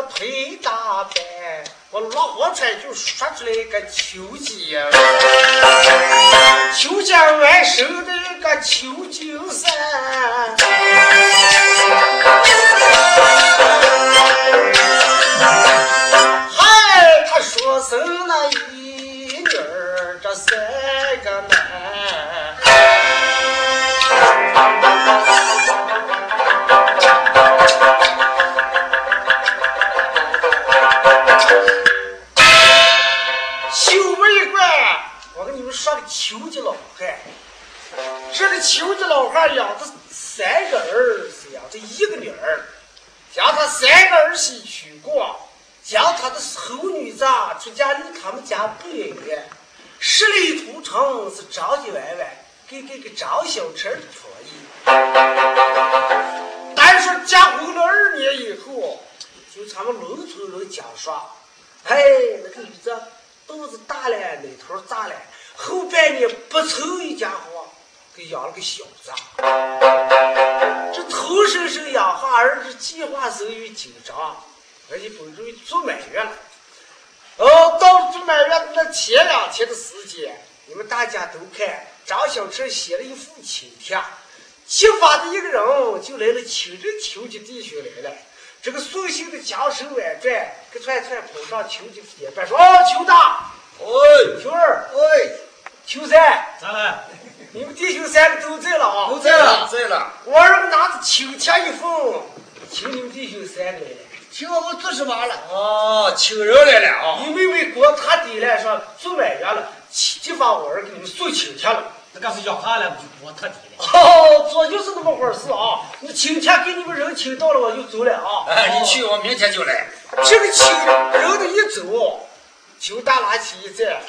我腿打扮，我老火车就说出来个求姐，求姐完生的个求见山。嗨，他说什么呢？床是着急歪歪，给给个张小陈脱意。但是结婚了二年以后，就他们农村人讲说，哎，那个女子肚子大了，奶头大了，后半年不愁一家伙，给养了个小子。这头生生养化儿子，计划生育紧张，而且本准备做满月了。哦，到做满月那前两天的时间。写了一副请帖，启发的一个人就来了，请这求吉弟兄来了。这个送信的将手婉转，给串串捧上求吉铁板，说：“哦，求大，喂，求二，喂，求三，咋了？你们弟兄三个都在了啊？都在了，在了。我儿拿着请帖一份，请你们弟兄三个来了。请我们做什么了？哦，请人来了啊！因为为国他爹来说做满月了，启发我儿给你们送请帖了。”那干是要饭了，不就我特地了？哦，这就是那么回事啊！你请帖给你们人请到了，我就走了啊！哎，你去，我明天就来。这个请人的一走，邱大拿起一站，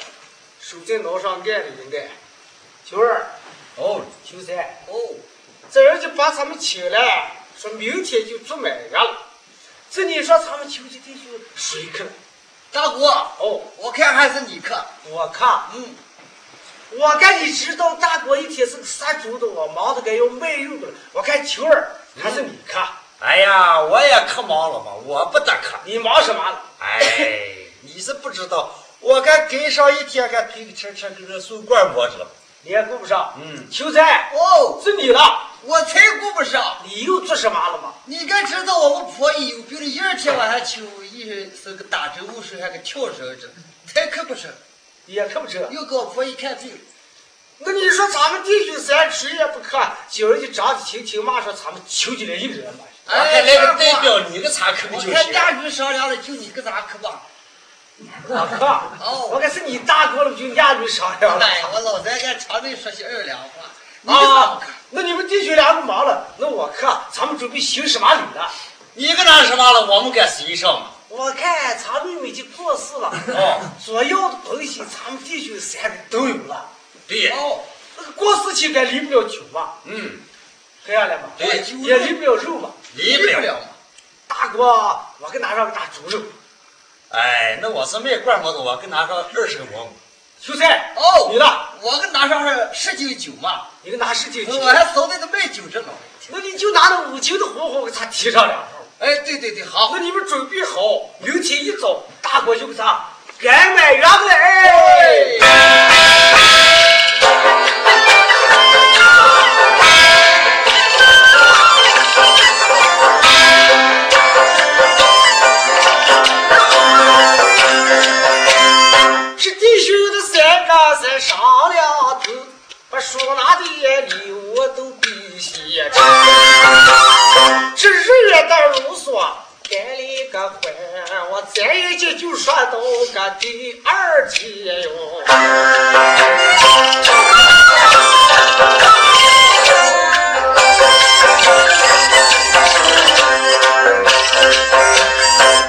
手在脑上按了一按。秋儿，哦，秋三，哦，这人就把他们请来，说明天就做满月了。这你说他们秋姐弟兄谁去了？大姑，哦，我看还是你看。我看，嗯。我看你知道大哥一天是个杀猪的，我忙的该要卖肉了。我看秋儿还是你看。哎呀，我也可忙了嘛，我不得看。你忙什么了？哎，你是不知道，我看跟上一天，该推个车车跟人送罐馍去了。你也顾不上。嗯。秋菜，哦，是你了。我才顾不上。你又做什么了吗？你该知道我们婆姨有病了，一二天晚上求一是个打针雾水，还个跳绳子，太可不成。也可不成，又给我婆姨看病。那你说咱们弟兄三谁也不看，今儿就张着亲亲骂说咱们求起来一个人嘛。哎，来个代表你个咋可不就是？我看大局商量了，就你个咋可吧？我 可哦，我看是你大哥了，就俩人商量了。哎，我老在跟常内说些二两话。啊，那你们弟兄俩不忙了，那我可咱们准备行什么礼了？你个拿什么了？我们该随上嘛。我看咱妹妹就过世了，哦，所要的东西咱们弟兄三个都有了。对，哦，那个过世期该离不了酒嘛。嗯，这样了嘛。对，也离不了肉嘛。离不了嘛。大哥，我给拿上个大猪肉。哎，那我是卖罐馍的，我给拿上二十个馍馍。秀才，哦，你呢？我给拿上十斤酒嘛。你给拿十斤酒，我还捎带着卖酒这个。那你就拿那五斤的红火给他提上两壶。哎，对对对，好。那你们准备好，明天一早，大伙就给他赶买羊来。的如梭，开了个会，我再一句就说到个第二节哟。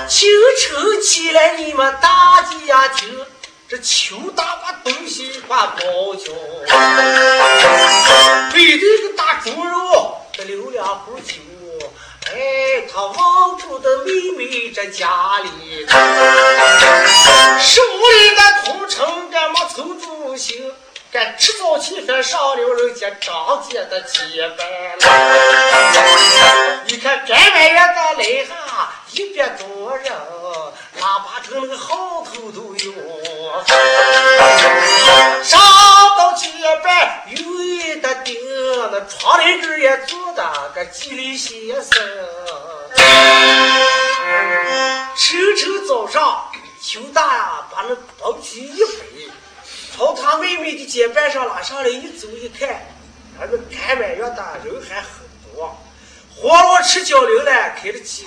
清晨起来，你们大家听，这邱大把东西把包交，背的个大猪肉，这留两壶酒，他望住的妹妹这家里，手里的同城干么凑住行，干吃早起饭上了人家张姐的接班了，你看干完月的来哈。一百多人，哪怕成那个号头都有。个吉利先生。晨晨早上，邱大呀把那包皮一背，朝他妹妹的肩膀上拉上来，一走一看，那个干满月的人还很多，活络吃交流了，开了几。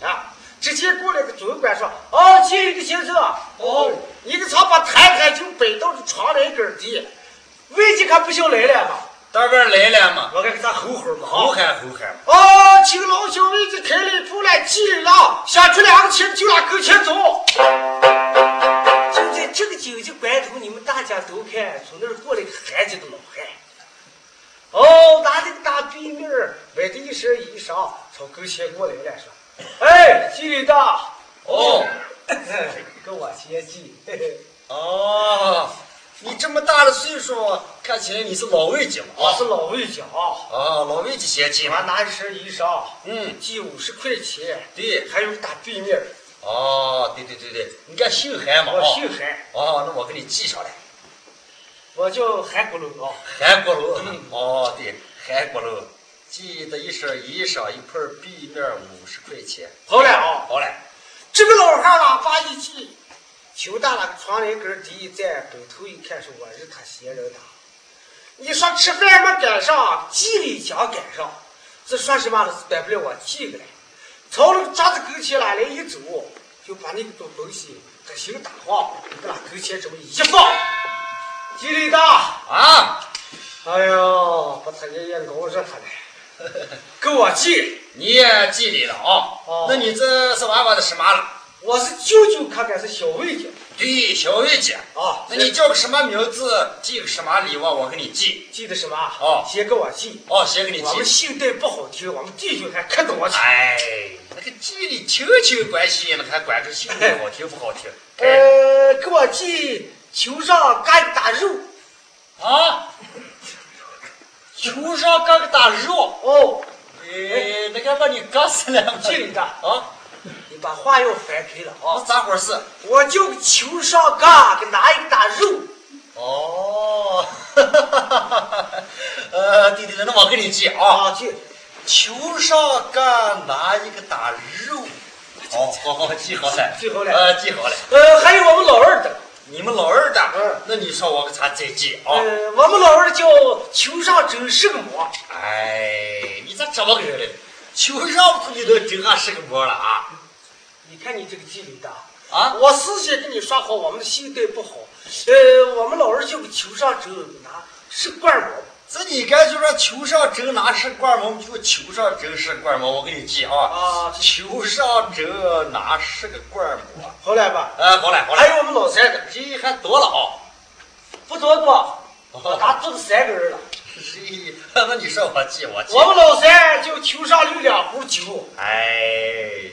啊！直接过来个总管说：“哦，经理的先生，哦，你个操把摊摊就摆到这窗帘根底，魏经可不想来了嘛？当然来了嘛，我该给他吼吼嘛，吼喊吼喊。哦，请老小妹子开了出来，经理了，下出两个钱就往跟前走。就在这个紧急关头，你们大家都看，从那儿过来个韩家的老汉。哦，拿着个大背面儿，外的一身衣裳，从跟前过来了，说。”哎，经理大哦，跟我接济。哦，你这么大的岁数，看起来你是老魏家嘛？我是老魏家。哦，老魏家先进。我拿一身衣裳，嗯，寄五十块钱。对，还有打对面。哦，对对对对，你看姓韩嘛？我姓韩。哦，那我给你记上来。我叫韩国龙啊。韩国龙。嗯。哦，对，韩国龙。寄的一身衣裳，一块壁面，五十块钱。好嘞啊，好嘞。这个老汉喇叭一系，邱大那个床帘根第一站，回头一看，是我日他闲人的。你说吃饭没赶上，祭礼将赶上，这说什么了？是管不了我记个了。朝那个桌子跟前来来一走，就把那个东东西他心打晃，搁那跟前这么一放。经理大啊！哎呦，把他爷爷熬热他了。给我记，你也记里了啊？哦，那你这是娃娃的什么了？我是舅舅，看看是小魏家。对，小魏家。啊，那你叫个什么名字？寄个什么礼物？我给你寄。寄的什么？哦，先给我寄。哦，先给你寄。我们姓戴不好听，我们弟兄还可多去。哎，那个寄你亲戚关系，那还管这姓好听不好听？呃，给我寄球上干大肉。啊？球上割个大肉哦，哎，那个把你割死了，经理的啊，你把话又翻开了啊！咋回事？我就球上嘎给拿一个大肉。哦，哈哈哈哈哈！呃，对对对，那我给你记啊，记。球上嘎拿一个打肉。好，好好记好了，记好了，呃，记好了。呃，还有我们老二的。你们老二的，嗯，那你说我给他再记啊？呃，我们老二叫球上真是个馍。哎，你咋这么个人嘞？球上不你都真还是个馍了啊？你看你这个记里的啊！我事先跟你说好，我们的姓戴不好。呃，我们老二叫个球上真拿是罐馍。这你该就说球上针拿是罐馍，就球上针是罐馍，我给你记啊。啊，球上针拿是个罐馍。好了吧？呃，好了好了。还有我们老三的，这还多了啊。不多多，他做了三个人了。嘿，那你说我记我记。我们老三就球上留两壶酒。哎。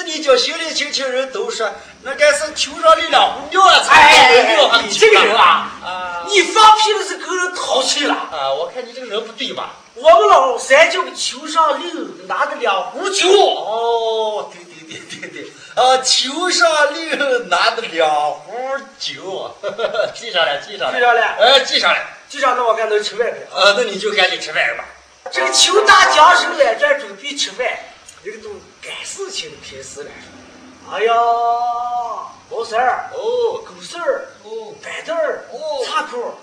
这你叫兄弟亲戚人都说，那该是球上的两壶尿啊！哎，你这个人啊，啊，你放屁的是够人淘气了啊！我看你这个人不对吧？我们老三叫个球上六拿的两壶酒。哦，对对对对对，啊，球上六拿的两壶酒，记上了，记上了，记上了，呃，记上了，记上那我看能吃饭没？呃，那你就赶紧吃饭吧。这个球大将手来这准备吃饭，这个都。干事情开始了，哎呀，毛三儿哦，狗四儿哦，板凳儿哦，插口，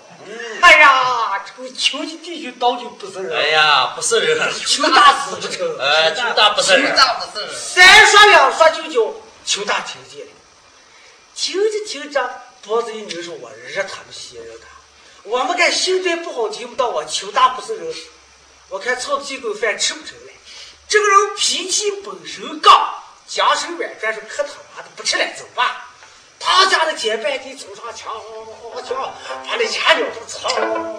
哎呀，这个亲戚弟兄倒就不是人。哎呀，不是人，求大死不成。哎，求大不是人，求大不是人。三说两说就叫求大听见了，听着听着，脖子一扭说：“我惹他们些人他，我们看心态不好，听不到我求大不是人。我看炒几口饭吃不成了，这个人脾气本身刚，家手软转是可他妈的不吃了怎么办？他家的煎半地走上墙，墙把那钱鸟都操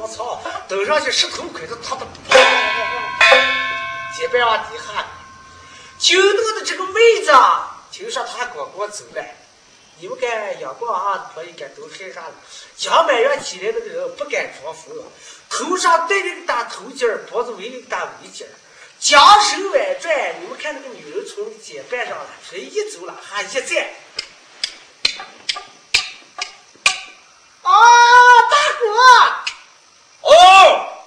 操，登上去石头块子，他的砰，煎半往地下。京东的这个妹子啊，听说她哥哥走了，你们看阳光啊，婆应该都害啥了？江满园起来那个人不敢装疯，头上戴了个大头巾，脖子围了个大围巾，将手外转，你们看那个女人从肩膀上了，腿一走了，还一站。啊，大哥，哦，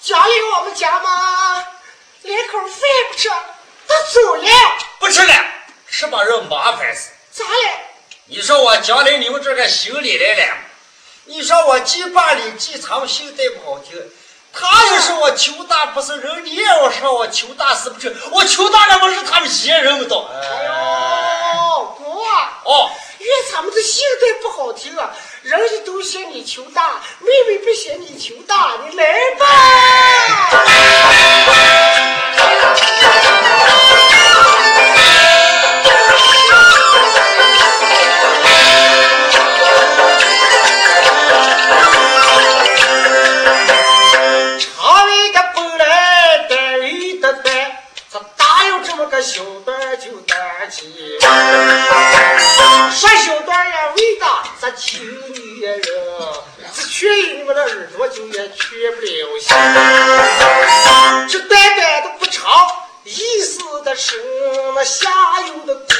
家里有我们家吗？连口饭不吃，他走了，不吃了，吃把人麻烦死。咋了？你说我将来你们这个行李来了，你说我既巴里既长心带不好听，他要说我求大不是人，你也要说我求大是不是，我求大了我是他们些人不到。哎呦，哥，哦，怨咱们这现在不好听啊，人家都嫌你求大，妹妹不嫌你求大，你来吧。这么个小段就短起？说小段呀，伟大，咱听女人，这劝你们的耳朵就也劝不了心。这短短的不长，意思的是那下游的姑